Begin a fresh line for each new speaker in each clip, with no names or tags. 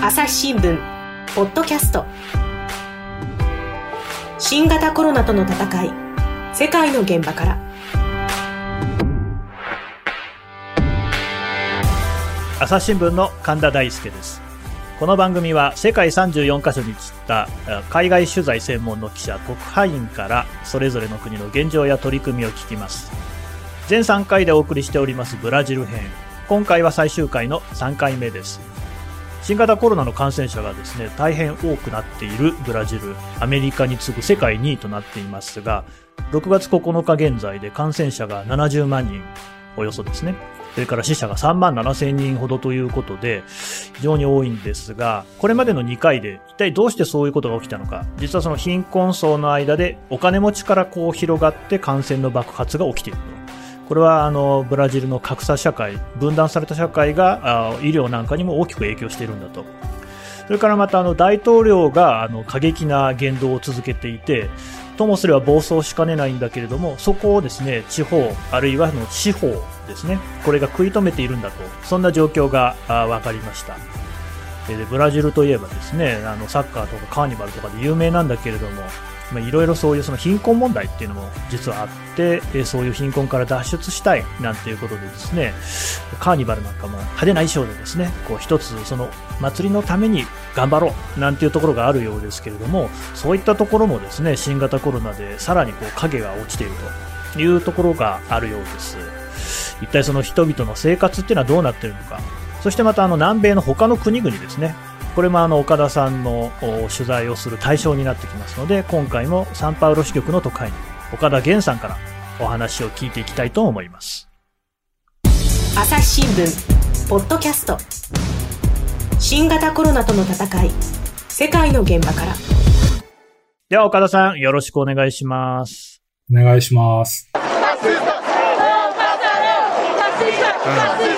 朝日新聞ポッドキャスト。新型コロナとの戦い。世界の現場から。
朝日新聞の神田大輔です。この番組は世界34カ所に散った海外取材専門の記者特派員からそれぞれの国の現状や取り組みを聞きます。全3回でお送りしておりますブラジル編。今回は最終回の3回目です。新型コロナの感染者がですね大変多くなっているブラジルアメリカに次ぐ世界2位となっていますが6月9日現在で感染者が70万人およそですねそれから死者が3万7000人ほどということで、非常に多いんですが、これまでの2回で一体どうしてそういうことが起きたのか、実はその貧困層の間でお金持ちからこう広がって感染の爆発が起きていると。これはあのブラジルの格差社会、分断された社会が医療なんかにも大きく影響しているんだと。それからまたあの大統領があの過激な言動を続けていて、ともすれば暴走しかねないんだけれども、そこをですね、地方、あるいはの司法ですね、これが食い止めているんだと、そんな状況が分かりました。でブラジルといえばですね、あのサッカーとかカーニバルとかで有名なんだけれども、いろいろそういうその貧困問題っていうのも実はあって、そういう貧困から脱出したいなんていうことでですね、カーニバルなんかも派手な衣装でですね、こう一つその祭りのために頑張ろうなんていうところがあるようですけれども、そういったところもですね、新型コロナでさらにこう影が落ちているというところがあるようです。一体その人々の生活っていうのはどうなってるのか、そしてまたあの南米の他の国々ですね、これもあの岡田さんの取材をする対象になってきますので今回もサンパウロ支局の都会に岡田源さんからお話を聞いていきたいと思います。
朝日新聞ポッドキャスト。新型コロナとの戦い世界の現場から。
では岡田さんよろしくお願いします。
お願いします、
うん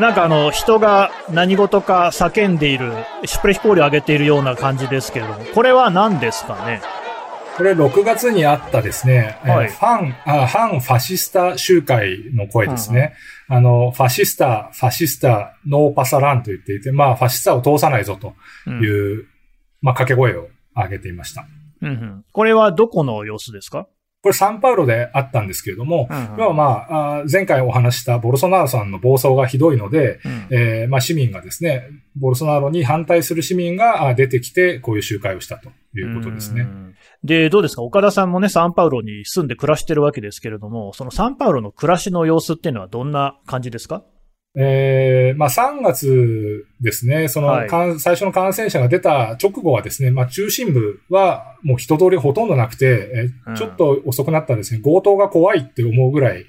なんかあの、人が何事か叫んでいる、シュプレヒコールを上げているような感じですけれども、これは何ですかね？
これ6月にあったですね、はい、ファンあ、反ファシスタ集会の声ですね。あの、ファシスタ、ファシスタ、ノーパサランと言っていて、まあ、ファシスタを通さないぞという、うん、まあ、掛け声を上げていました。
うんうん、これはどこの様子ですか？
これサンパウロであったんですけれども、うんうん、まあ、前回お話したボルソナロさんの暴走がひどいので、うん、えー、まあ、市民がですね、ボルソナロに反対する市民が出てきて、こういう集会をしたということですね。
で、どうですか？岡田さんもね、サンパウロに住んで暮らしてるわけですけれども、そのサンパウロの暮らしの様子っていうのはどんな感じですか？
えー、まあ3月ですね、その、はい、最初の感染者が出た直後はですね、まあ中心部はもう人通りほとんどなくて、えちょっと遅くなったんですね、強盗が怖いって思うぐらい、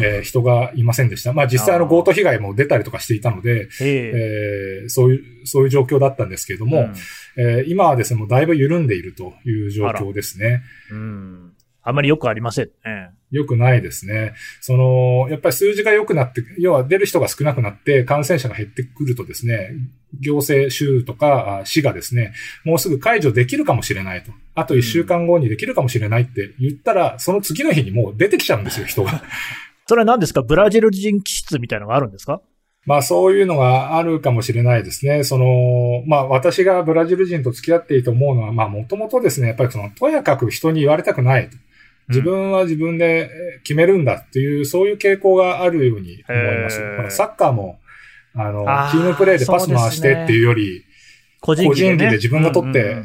えー、人がいませんでした。まあ実際の強盗被害も出たりとかしていたので、えー、そういう、そういう状況だったんですけれども、うん、えー、今はですね、もうだいぶ緩んでいるという状況ですね。
うんあまりよくありませんね。
よくないですね。その、やっぱり数字が良くなって、要は出る人が少なくなって感染者が減ってくるとですね、行政州とか市がですね、もうすぐ解除できるかもしれないと。あと1週間後にできるかもしれないって言ったら、うん、その次の日にもう出てきちゃうんですよ、人が。
それは何ですか？ブラジル人気質みたいなのがあるんですか？
まあそういうのがあるかもしれないですね。その、まあ私がブラジル人と付き合っていいと思うのは、まあもともとですね、やっぱりその、とやかく人に言われたくないと。自分は自分で決めるんだっていう、そういう傾向があるように思います。サッカーも、あの、チームプレーでパス回してっていうより、個人技で自分が取って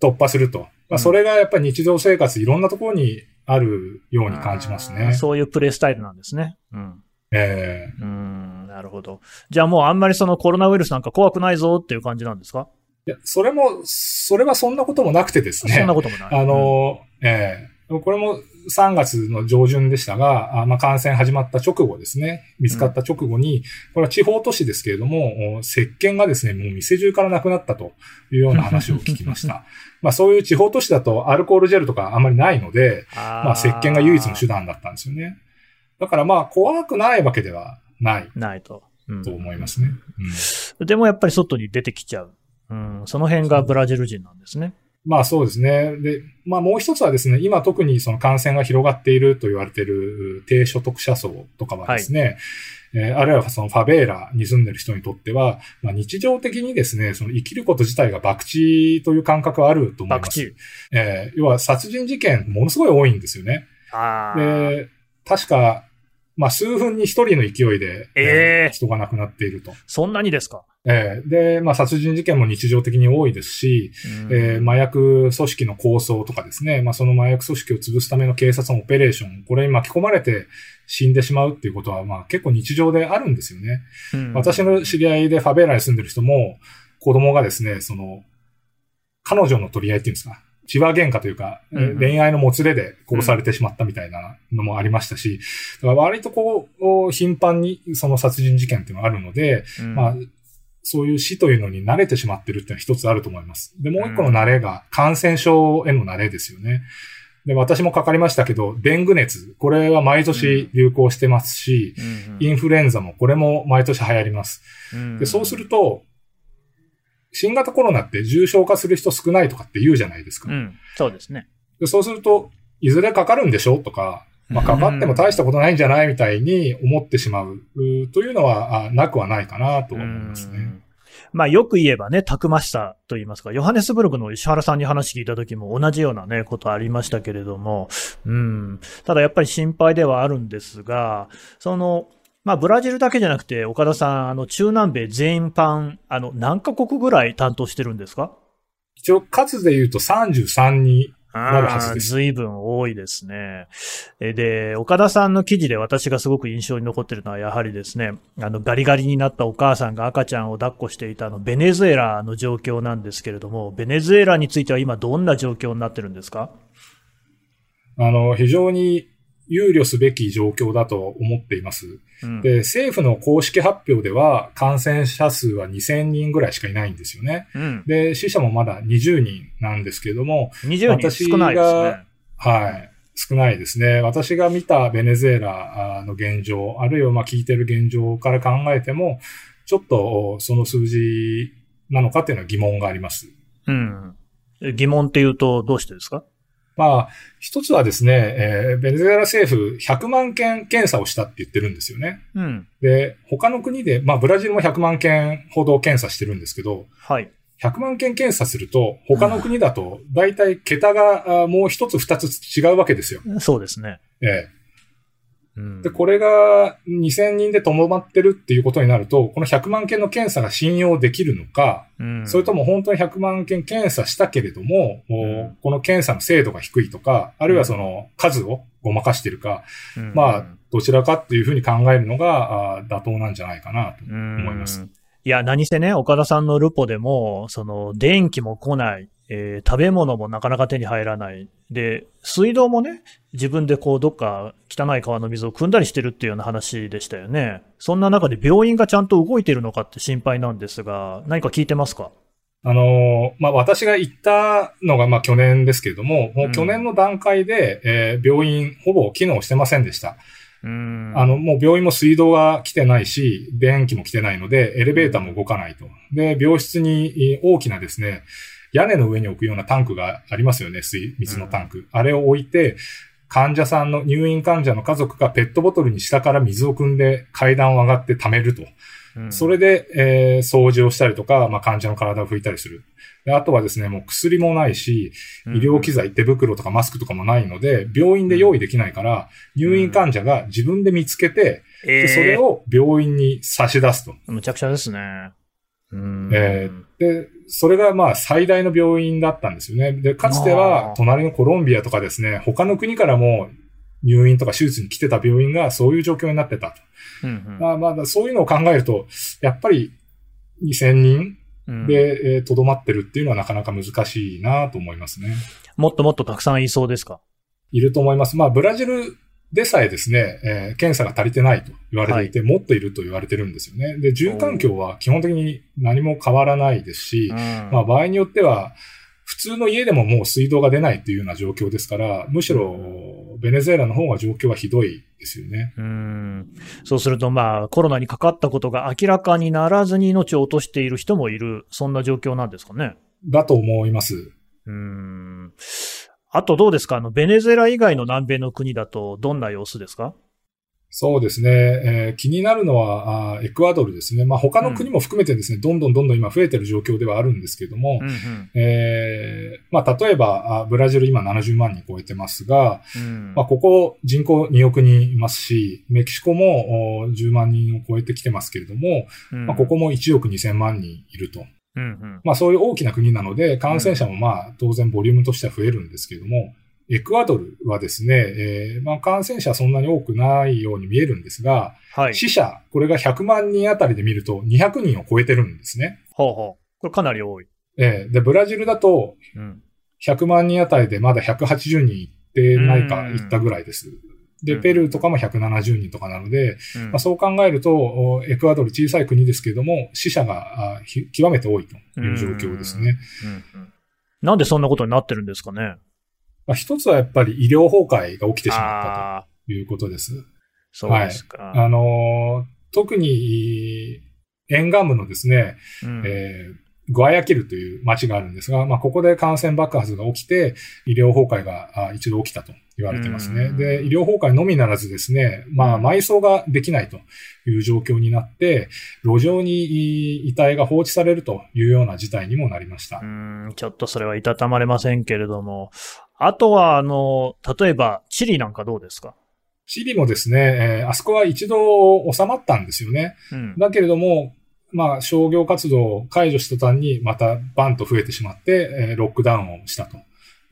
突破すると。まあ、それがやっぱり日常生活いろんなところにあるように感じますね。
そういうプレイスタイルなんですね。
うん。え
えー、うん、なるほど。じゃあもうあんまりそのコロナウイルスなんか怖くないぞっていう感じなんですか？
いや、それも、それはそんなこともなくてですね。
そんなこともない。
あの、うん、ええこれも3月の上旬でしたが、あまあ、感染始まった直後ですね、見つかった直後に、これは地方都市ですけれども、石鹸がですね、もう店中からなくなったというような話を聞きました。まあそういう地方都市だとアルコールジェルとかあんまりないので、あまあ石鹸が唯一の手段だったんですよね。だからまあ怖くないわけではない。
ないと。
うん、と思いますね、
うん。でもやっぱり外に出てきちゃう。うん、その辺がブラジル人なんですね。
まあそうですね。で、まあもう一つはですね、今特にその感染が広がっていると言われている低所得者層とかはですね、はいえー、あるいはそのファベーラに住んでる人にとっては、まあ、日常的にですね、その生きること自体が博打という感覚はあると思います。えー、要は殺人事件ものすごい多いんですよね。で、確か、まあ、数分に一人の勢いで、えー、人が亡くなっていると。
そんなにですか？
えー、で、まあ、殺人事件も日常的に多いですし、えー、麻薬組織の構想とかですね、まあ、その麻薬組織を潰すための警察のオペレーション、これに巻き込まれて死んでしまうっていうことは、まあ、結構日常であるんですよね。私の知り合いでファベーラに住んでる人も、子供がですね、その、彼女の取り合いっていうんですか、千葉喧嘩というか、うん、恋愛のもつれで殺されてしまったみたいなのもありましたし、だから割とこう、頻繁にその殺人事件っていうのがあるので、うん、まあ、そういう死というのに慣れてしまってるっていうのは一つあると思います。で、もう一個の慣れが感染症への慣れですよね。で、私もかかりましたけど、デング熱、これは毎年流行してますし、うん、インフルエンザもこれも毎年流行ります。で、そうすると、新型コロナって重症化する人少ないとかって言うじゃないですか。
うん、そうですね。
でそうすると、いずれかかるんでしょとか、まあ、かかっても大したことないんじゃないみたいに思ってしまうというのはなくはないかなと思いますね。
まあよく言えばね、たくましさと言いますか、ヨハネスブルクの石原さんに話聞いた時も同じようなね、ことありましたけれども、うん。ただやっぱり心配ではあるんですが、その、まあ、ブラジルだけじゃなくて、岡田さん、あの、中南米全般、あの、何カ国ぐらい担当してるんですか？
一応、数で言うと33になるはずです。
随分多いです。ね。で、岡田さんの記事で私がす。ごく印象に残ってるのは、やはりです。ね、あの、ガリガリになったお母さんが赤ちゃんを抱っこしていたあの、ベネズエラの状況なんです。けれども、ベネズエラについては今どんな状況になってるんです。か
あの、非常に憂慮すべき状況だと思っています。うん、で、政府の公式発表では感染者数は2000人ぐらいしかいないんですよね。うん、で、死者もまだ20人なんですけれども、
20人少ないですね。
はい。少ないですね。私が見たベネズエラの現状、あるいはまあ聞いてる現状から考えても、ちょっとその数字なのかっていうのは疑問があります。
うん。疑問っていうとどうしてですか？
まあ、一つはですね、えー、ベネズエラ政府100万件検査をしたって言ってるんですよね。うん。で、他の国で、まあ、ブラジルも100万件ほど検査してるんですけど、
はい。
100万件検査すると、他の国だと、大体桁がもう一つ二つ違うわけですよ。
そうですね。
ええで、これが2000人でとどまってるっていうことになると、この100万件の検査が信用できるのか、うん、それとも本当に100万件検査したけれども、うん、この検査の精度が低いとか、あるいはその数をごまかしてるか、うん、まあ、どちらかっていうふうに考えるのが妥当なんじゃないかなと思います。
いや、何せね、岡田さんのルポでも、その、電気も来ない、えー、食べ物もなかなか手に入らない。で、水道もね、自分でこう、どっか汚い川の水を汲んだりしてるっていうような話でしたよね。そんな中で病院がちゃんと動いてるのかって心配なんですが、何か聞いてますか？
あのまあ、私が行ったのが、まあ、去年ですけれども、もう去年の段階で、うん、えー、病院ほぼ機能してませんでした。
うん、
あの、もう病院も水道が来てないし、電気も来てないので、エレベーターも動かないと。で、病室に大きなですね、屋根の上に置くようなタンクがありますよね、水、水のタンク。うん、あれを置いて、患者さんの、入院患者の家族がペットボトルに下から水を汲んで階段を上がって溜めると。うん、それで、えー、掃除をしたりとか、まあ、患者の体を拭いたりする。であとはですね、もう薬もないし、医療機材、手袋とかマスクとかもないので、病院で用意できないから、入院患者が自分で見つけて、でそれを病院に差し出すと。
むちゃくちゃですね。
えー、で、それがまあ最大の病院だったんですよね。で、かつては隣のコロンビアとかですね、他の国からも入院とか手術に来てた病院がそういう状況になってたと。うんうん、まあまあ、そういうのを考えると、やっぱり2000人で、と、ど、まってるっていうのはなかなか難しいなと思いますね。
もっともっとたくさんいそうですか？
いると思います。まあ、ブラジルでさえですね、えー、検査が足りてないと言われていて、はい、もっといると言われてるんですよね。で、住環境は基本的に何も変わらないですし、まあ場合によっては、普通の家でももう水道が出ないっていうような状況ですから、むしろ、ベネズエラの方が状況はひどいですよね。
うん。そうすると、まあ、コロナにかかったことが明らかにならずに命を落としている人もいる、そんな状況なんですかね。
だと思います。
うん。あとどうですか？あの、ベネズエラ以外の南米の国だとどんな様子ですか？
そうですね。えー、気になるのはあ、エクアドルですね。まあ、他の国も含めてですね、うん、どんどんどんどん今増えてる状況ではあるんですけども、うんうん、えー、まあ、例えばあ、ブラジル今70万人超えてますが、うん、まあ、ここ人口2億人いますし、メキシコも10万人を超えてきてますけれども、うん、まあ、ここも1億2000万人いると。うんうん、まあそういう大きな国なので、感染者もまあ当然ボリュームとしては増えるんですけれども、エクアドルはですね、えー、まあ感染者そんなに多くないように見えるんですが、はい、死者、これが100万人あたりで見ると200人を超えてるんですね。
ほうほう。これかなり多い。
えー、で、ブラジルだと、100万人あたりでまだ180人いってないか、いったぐらいです。で、ペルーとかも170人とかなので、うん、まあ、そう考えると、エクアドル小さい国ですけれども、死者が極めて多いという状況ですね。
うんうん、なんでそんなことになってるんですかね？
まあ、一つはやっぱり医療崩壊が起きてしまったということです。
そうですか。
はい、あの特に沿岸部のですね、えーグアヤキルという町があるんですが、まあ、ここで感染爆発が起きて、医療崩壊が一度起きたと言われてますね。で、医療崩壊のみならずですね、まあ、埋葬ができないという状況になって、路上に遺体が放置されるというような事態にもなりました。う
ん、ちょっとそれはいたたまれませんけれども、あとは、あの、例えば、チリなんかどうですか？
チリもですね、えー、あそこは一度収まったんですよね。うん、だけれども、まあ、商業活動を解除した途端にまたバンと増えてしまって、えー、ロックダウンをしたと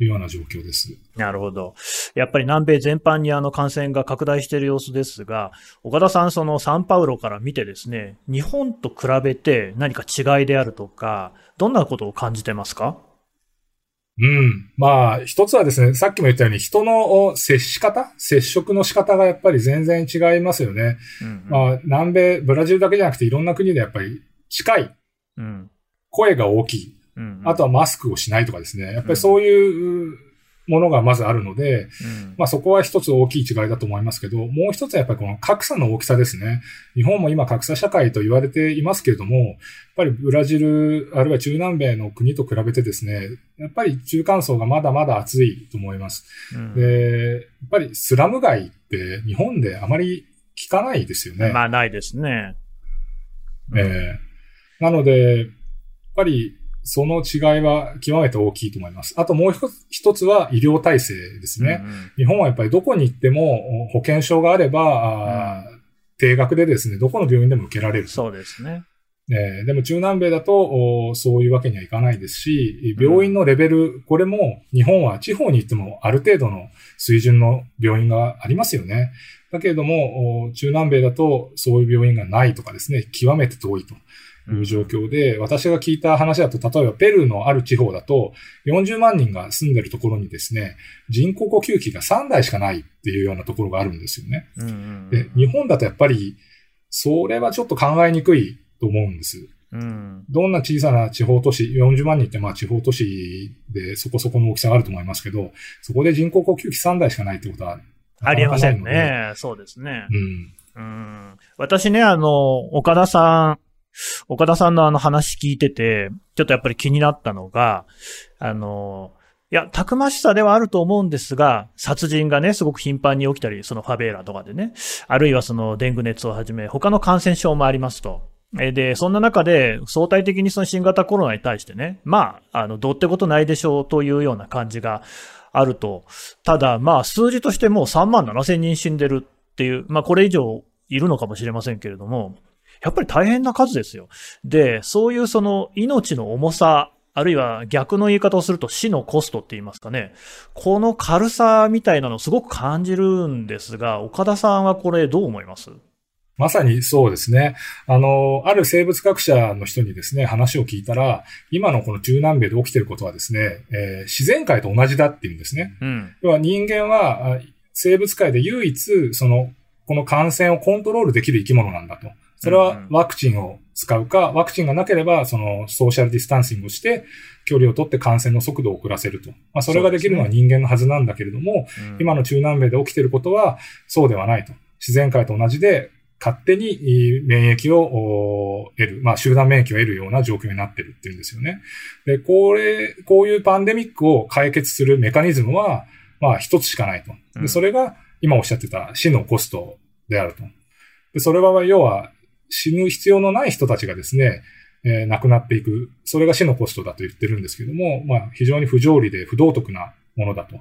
いうような状況です。
なるほど。やっぱり南米全般にあの感染が拡大している様子ですが、岡田さん、そのサンパウロから見てですね、日本と比べて何か違いであるとか、どんなことを感じてますか？
うん。まあ、一つはですね、さっきも言ったように人の接し方？接触の仕方がやっぱり全然違いますよね。うんうん、まあ、南米、ブラジルだけじゃなくていろんな国でやっぱり近い。うん、声が大きい、うんうん。あとはマスクをしないとかですね。やっぱりそういうものがまずあるので、うん、まあそこは一つ大きい違いだと思いますけど、もう一つはやっぱりこの格差の大きさですね。日本も今格差社会と言われていますけれども、やっぱりブラジル、あるいは中南米の国と比べてですね、やっぱり中間層がまだまだ厚いと思います。うん、で、やっぱりスラム街って日本であまり聞かないですよね。
まあないですね。
ええー、なので、やっぱりその違いは極めて大きいと思います。あともう一つは医療体制ですね、うんうん。日本はやっぱりどこに行っても保険証があれば、うん、定額でですね、どこの病院でも受けられる。
そうですね。
えー、でも中南米だとそういうわけにはいかないですし、病院のレベル、うん、これも日本は地方に行ってもある程度の水準の病院がありますよね。だけれども、中南米だとそういう病院がないとかですね、極めて遠いと。いう状況で、私が聞いた話だと、例えばペルーのある地方だと、40万人が住んでるところにですね、人工呼吸器が3台しかないっていうようなところがあるんですよね。で日本だとやっぱり、それはちょっと考えにくいと思うんです。うん、どんな小さな地方都市、40万人ってまあ地方都市でそこそこの大きさがあると思いますけど、そこで人工呼吸器3台しかないってことは
ありえませんね。そうですね。うん。うん、私ね、あの、岡田さん、岡田さんのあの話聞いてて、ちょっとやっぱり気になったのが、あの、いや、たくましさではあると思うんですが、殺人がね、すごく頻繁に起きたり、そのファベーラとかでね、あるいはそのデング熱をはじめ、他の感染症もありますと。で、そんな中で、相対的にその新型コロナに対してね、まあ、あの、どうってことないでしょうというような感じがあると。ただ、まあ、数字としてもう3万7千人死んでるっていう、まあ、これ以上いるのかもしれませんけれども、やっぱり大変な数ですよ。で、そういうその命の重さ、あるいは逆の言い方をすると死のコストって言いますかね。この軽さみたいなのをすごく感じるんですが、岡田さんはこれどう思います？
まさにそうですね。あの、ある生物学者の人にですね、話を聞いたら、今のこの中南米で起きていることはですね、えー、自然界と同じだって言うんですね。うん、要は人間は生物界で唯一、その、この感染をコントロールできる生き物なんだと。それはワクチンを使うか、ワクチンがなければ、そのソーシャルディスタンシングをして、距離を取って感染の速度を遅らせると。まあ、それができるのは人間のはずなんだけれども、ねうん、今の中南米で起きていることはそうではないと。自然界と同じで、勝手に免疫を得る、まあ集団免疫を得るような状況になってるっていうんですよね。で、これ、こういうパンデミックを解決するメカニズムは、まあ一つしかないと。で、それが今おっしゃってた死のコストであると。で、それは要は死ぬ必要のない人たちがですね、えー、亡くなっていく。それが死のコストだと言ってるんですけども、まあ非常に不条理で不道徳なものだと。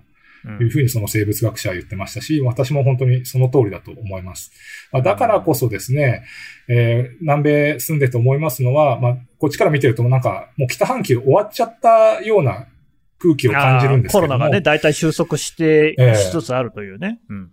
いうふうにその生物学者は言ってましたし、私も本当にその通りだと思います。まあ、だからこそですね、えー、南米住んでて思いますのは、まあ、こっちから見てるとなんか、もう北半球終わっちゃったような空気を感じるんですけどコ
ロナがね、大体収束してしつつあるというね。えー、うん、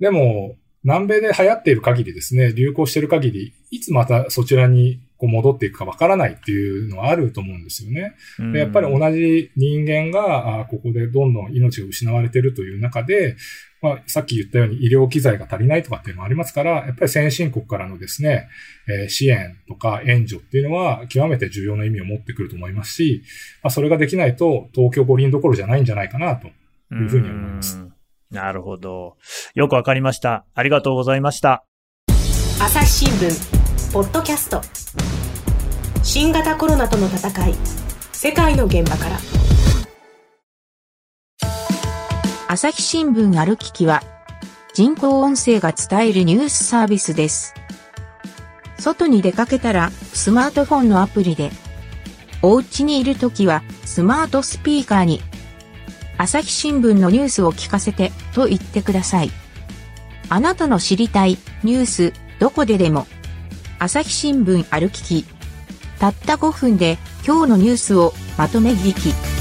でも、南米で流行っている限りですね、流行している限り、いつまたそちらにこう戻っていくかわからないっていうのはあると思うんですよね。でやっぱり同じ人間が、あここでどんどん命が失われているという中で、まあ、さっき言ったように医療機材が足りないとかっていうのもありますから、やっぱり先進国からのですね、えー、支援とか援助っていうのは極めて重要な意味を持ってくると思いますし、まあ、それができないと東京五輪どころじゃないんじゃないかなというふうに思います。
なるほど。よくわかりました。ありがとうございました。
朝日新聞、ポッドキャスト。新型コロナとの戦い、世界の現場から。
朝日新聞ある聞きは、人工音声が伝えるニュースサービスです。外に出かけたら、スマートフォンのアプリで、お家にいるときは、スマートスピーカーに、朝日新聞のニュースを聞かせてと言ってください。あなたの知りたいニュースどこででも朝日新聞歩ききたった5分で今日のニュースをまとめ聞き。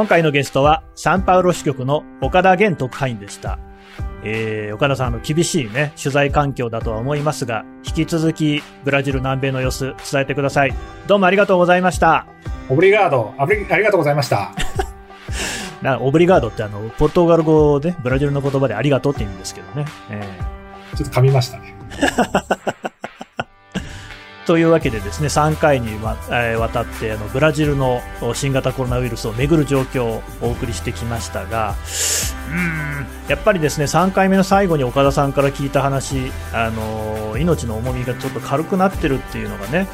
今回のゲストは、サンパウロ支局の岡田源特派員でした。えー、岡田さん、あの、厳しいね、取材環境だとは思いますが、引き続き、ブラジル南米の様子、伝えてください。どうもありがとうございました。
オブリガード、ありがとうございました。
なオブリガードってあの、ポルトガル語で、ブラジルの言葉でありがとうって言うんですけどね。え
ー、ちょっと噛みましたね。
というわけでですね、3回にわ、え、わたってあのブラジルの新型コロナウイルスをめぐる状況をお送りしてきましたが、うんやっぱりですね3回目の最後に岡田さんから聞いた話、あの、命の重みがちょっと軽くなってるっていうのがね、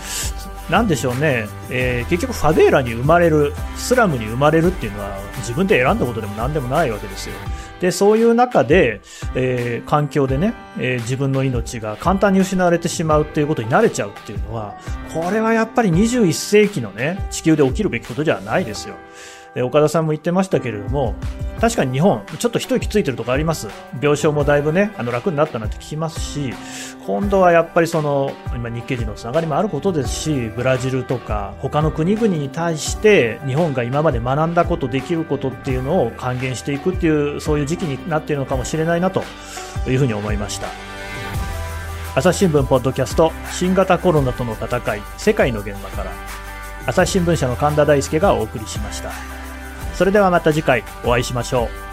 なんでしょうね、えー、結局ファベーラに生まれる、スラムに生まれるっていうのは自分で選んだことでも何でもないわけですよ。で、そういう中で、えー、環境でね、えー、自分の命が簡単に失われてしまうっていうことに慣れちゃうっていうのは、これはやっぱり21世紀のね、地球で起きるべきことじゃないですよ。で岡田さんも言ってましたけれども、確かに日本、ちょっと一息ついてるとこあります。病床もだいぶね、あの楽になったなんて聞きますし、今度はやっぱりその、今日系人のつながりもあることですし、ブラジルとか他の国々に対して日本が今まで学んだこと、できることっていうのを還元していくっていう、そういう時期になっているのかもしれないなというふうに思いました。朝日新聞ポッドキャスト新型コロナとの戦い世界の現場から朝日新聞社の神田大輔がお送りしました。それではまた次回お会いしましょう。